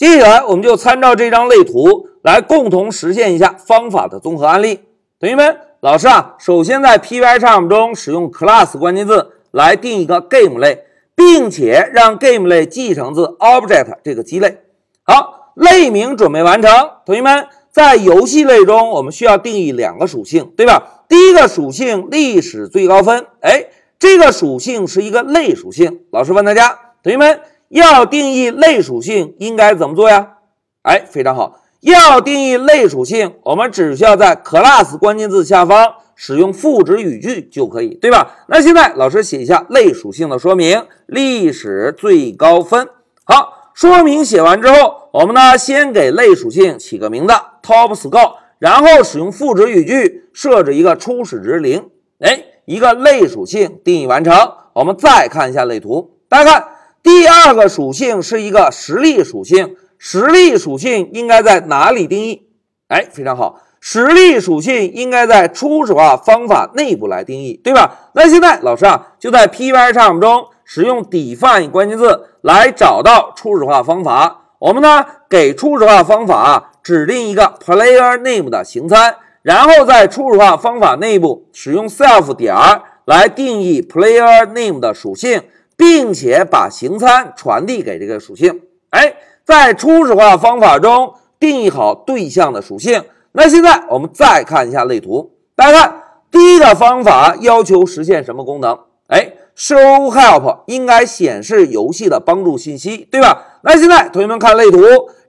接下来我们就参照这张类图来共同实现一下方法的综合案例。同学们，老师啊，首先在 Pycharm 中使用 class 关键字来定一个 game 类，并且让 game 类继承自 object 这个基类。好，类名准备完成。同学们，在游戏类中，我们需要定义两个属性，对吧？第一个属性历史最高分，哎，这个属性是一个类属性。老师问大家，同学们。要定义类属性应该怎么做呀？哎，非常好。要定义类属性，我们只需要在 class 关键字下方使用赋值语句就可以，对吧？那现在老师写一下类属性的说明：历史最高分。好，说明写完之后，我们呢先给类属性起个名字 top score，然后使用赋值语句设置一个初始值零。哎，一个类属性定义完成。我们再看一下类图，大家看。第二个属性是一个实例属性，实例属性应该在哪里定义？哎，非常好，实例属性应该在初始化方法内部来定义，对吧？那现在老师啊，就在 Pycharm 中使用 define 关键字来找到初始化方法。我们呢，给初始化方法指定一个 player name 的形参，然后在初始化方法内部使用 self 点来定义 player name 的属性。并且把行参传递给这个属性，哎，在初始化方法中定义好对象的属性。那现在我们再看一下类图，大家看第一个方法要求实现什么功能？哎，show help 应该显示游戏的帮助信息，对吧？那现在同学们看类图，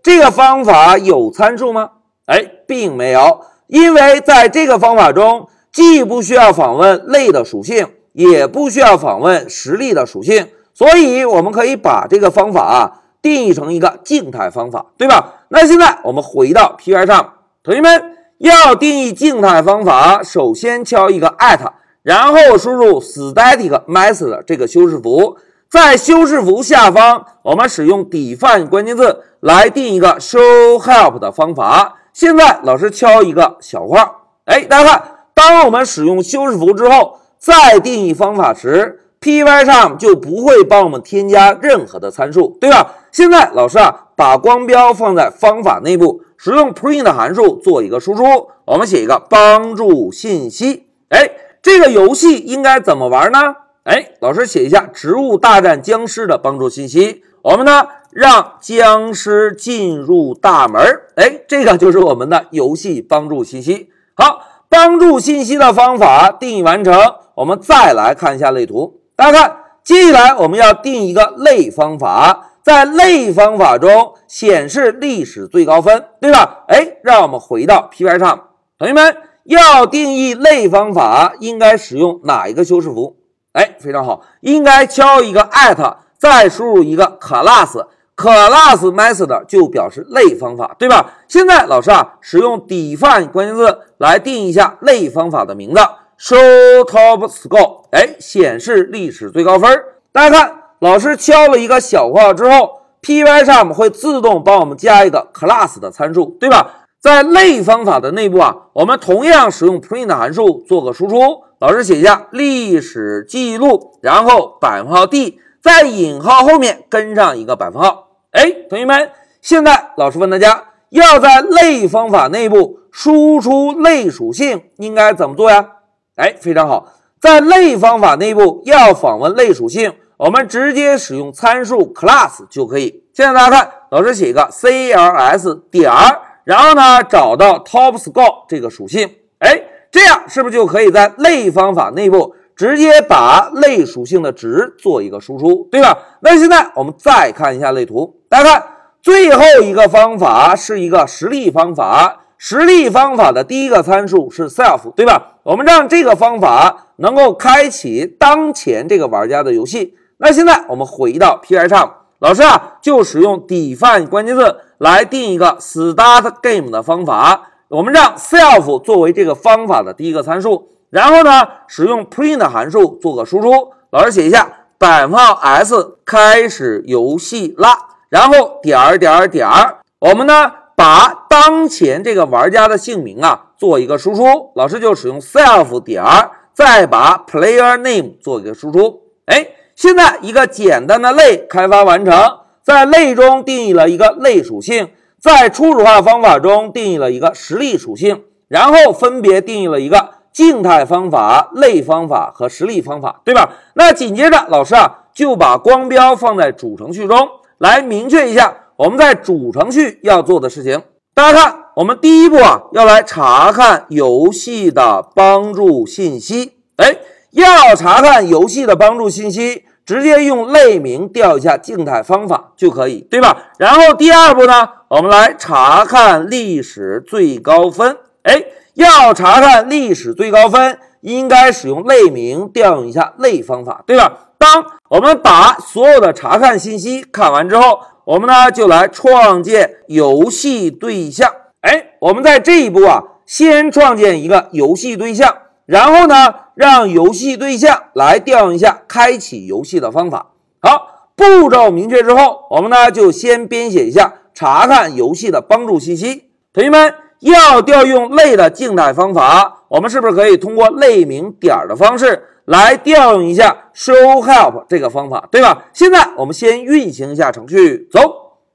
这个方法有参数吗？哎，并没有，因为在这个方法中既不需要访问类的属性。也不需要访问实例的属性，所以我们可以把这个方法啊定义成一个静态方法，对吧？那现在我们回到 Py 上，同学们要定义静态方法，首先敲一个 at，然后输入 static method 这个修饰符，在修饰符下方，我们使用 define 关键字来定一个 show help 的方法。现在老师敲一个小框，哎，大家看，当我们使用修饰符之后。再定义方法时，Pycharm 就不会帮我们添加任何的参数，对吧？现在老师啊，把光标放在方法内部，使用 print 函数做一个输出。我们写一个帮助信息。哎，这个游戏应该怎么玩呢？哎，老师写一下《植物大战僵尸》的帮助信息。我们呢，让僵尸进入大门。哎，这个就是我们的游戏帮助信息。好，帮助信息的方法定义完成。我们再来看一下类图，大家看，接下来我们要定一个类方法，在类方法中显示历史最高分，对吧？哎，让我们回到 Py 上，同学们要定义类方法，应该使用哪一个修饰符？哎，非常好，应该敲一个 at，再输入一个 class，class method 就表示类方法，对吧？现在老师啊，使用 define 关键字来定一下类方法的名字。Show top score，哎，显示历史最高分。大家看，老师敲了一个小括号之后，Pycharm 会自动帮我们加一个 class 的参数，对吧？在类方法的内部啊，我们同样使用 print 函数做个输出。老师写一下历史记录，然后百分号 d，在引号后面跟上一个百分号。哎，同学们，现在老师问大家，要在类方法内部输出类属性，应该怎么做呀？哎，非常好，在类方法内部要访问类属性，我们直接使用参数 class 就可以。现在大家看，老师写一个 cls 点儿，然后呢找到 top score 这个属性，哎，这样是不是就可以在类方法内部直接把类属性的值做一个输出，对吧？那现在我们再看一下类图，大家看最后一个方法是一个实例方法。实例方法的第一个参数是 self，对吧？我们让这个方法能够开启当前这个玩家的游戏。那现在我们回到 P I 上老师啊，就使用 define 关键字来定一个 start game 的方法。我们让 self 作为这个方法的第一个参数，然后呢，使用 print 函数做个输出。老师写一下百分号 s 开始游戏啦，然后点儿点儿点儿，我们呢？把当前这个玩家的姓名啊做一个输出，老师就使用 self 点儿，再把 player name 做一个输出。哎，现在一个简单的类开发完成，在类中定义了一个类属性，在初始化方法中定义了一个实例属性，然后分别定义了一个静态方法、类方法和实例方法，对吧？那紧接着老师啊就把光标放在主程序中来明确一下我们在主程序要做的事情。大家看，我们第一步啊要来查看游戏的帮助信息，哎，要查看游戏的帮助信息。直接用类名调一下静态方法就可以，对吧？然后第二步呢，我们来查看历史最高分。哎，要查看历史最高分，应该使用类名调用一下类方法，对吧？当我们把所有的查看信息看完之后，我们呢就来创建游戏对象。哎，我们在这一步啊，先创建一个游戏对象。然后呢，让游戏对象来调用一下开启游戏的方法。好，步骤明确之后，我们呢就先编写一下查看游戏的帮助信息。同学们要调用类的静态方法，我们是不是可以通过类名点的方式来调用一下 show help 这个方法，对吧？现在我们先运行一下程序，走。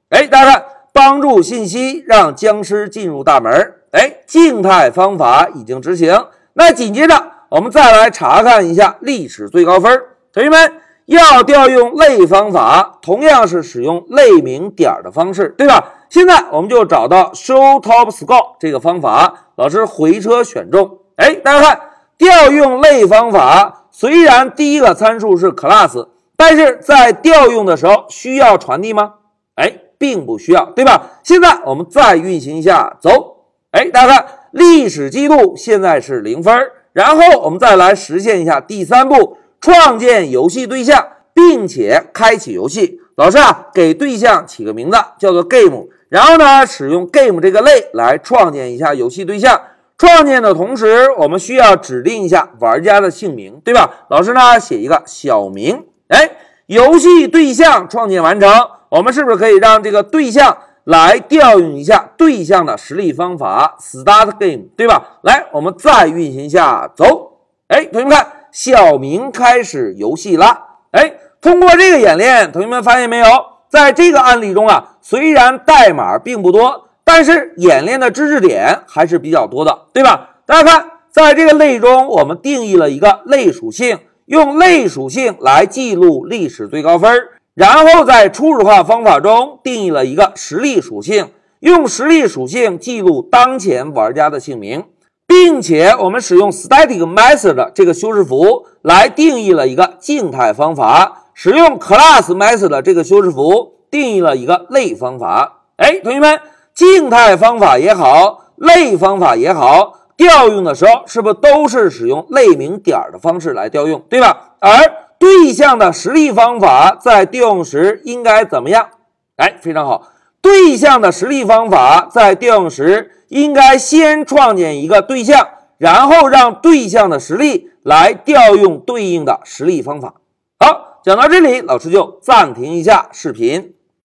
哎，大家看，帮助信息让僵尸进入大门。哎，静态方法已经执行。那紧接着，我们再来查看一下历史最高分。同学们要调用类方法，同样是使用类名点的方式，对吧？现在我们就找到 show top score 这个方法，老师回车选中。哎，大家看，调用类方法，虽然第一个参数是 class，但是在调用的时候需要传递吗？哎，并不需要，对吧？现在我们再运行一下，走。哎，大家看。历史记录现在是零分，然后我们再来实现一下第三步，创建游戏对象，并且开启游戏。老师啊，给对象起个名字叫做 game，然后呢，使用 game 这个类来创建一下游戏对象。创建的同时，我们需要指定一下玩家的姓名，对吧？老师呢，写一个小明。哎，游戏对象创建完成，我们是不是可以让这个对象？来调用一下对象的实力方法，start game，对吧？来，我们再运行一下，走。哎，同学们看，小明开始游戏了。哎，通过这个演练，同学们发现没有？在这个案例中啊，虽然代码并不多，但是演练的知识点还是比较多的，对吧？大家看，在这个类中，我们定义了一个类属性，用类属性来记录历史最高分。然后在初始化方法中定义了一个实例属性，用实例属性记录当前玩家的姓名，并且我们使用 static method 这个修饰符来定义了一个静态方法，使用 class method 这个修饰符定义了一个类方法。哎，同学们，静态方法也好，类方法也好，调用的时候是不是都是使用类名点的方式来调用，对吧？而对象的实例方法在调用时应该怎么样？哎，非常好。对象的实例方法在调用时应该先创建一个对象，然后让对象的实例来调用对应的实例方法。好，讲到这里，老师就暂停一下视频。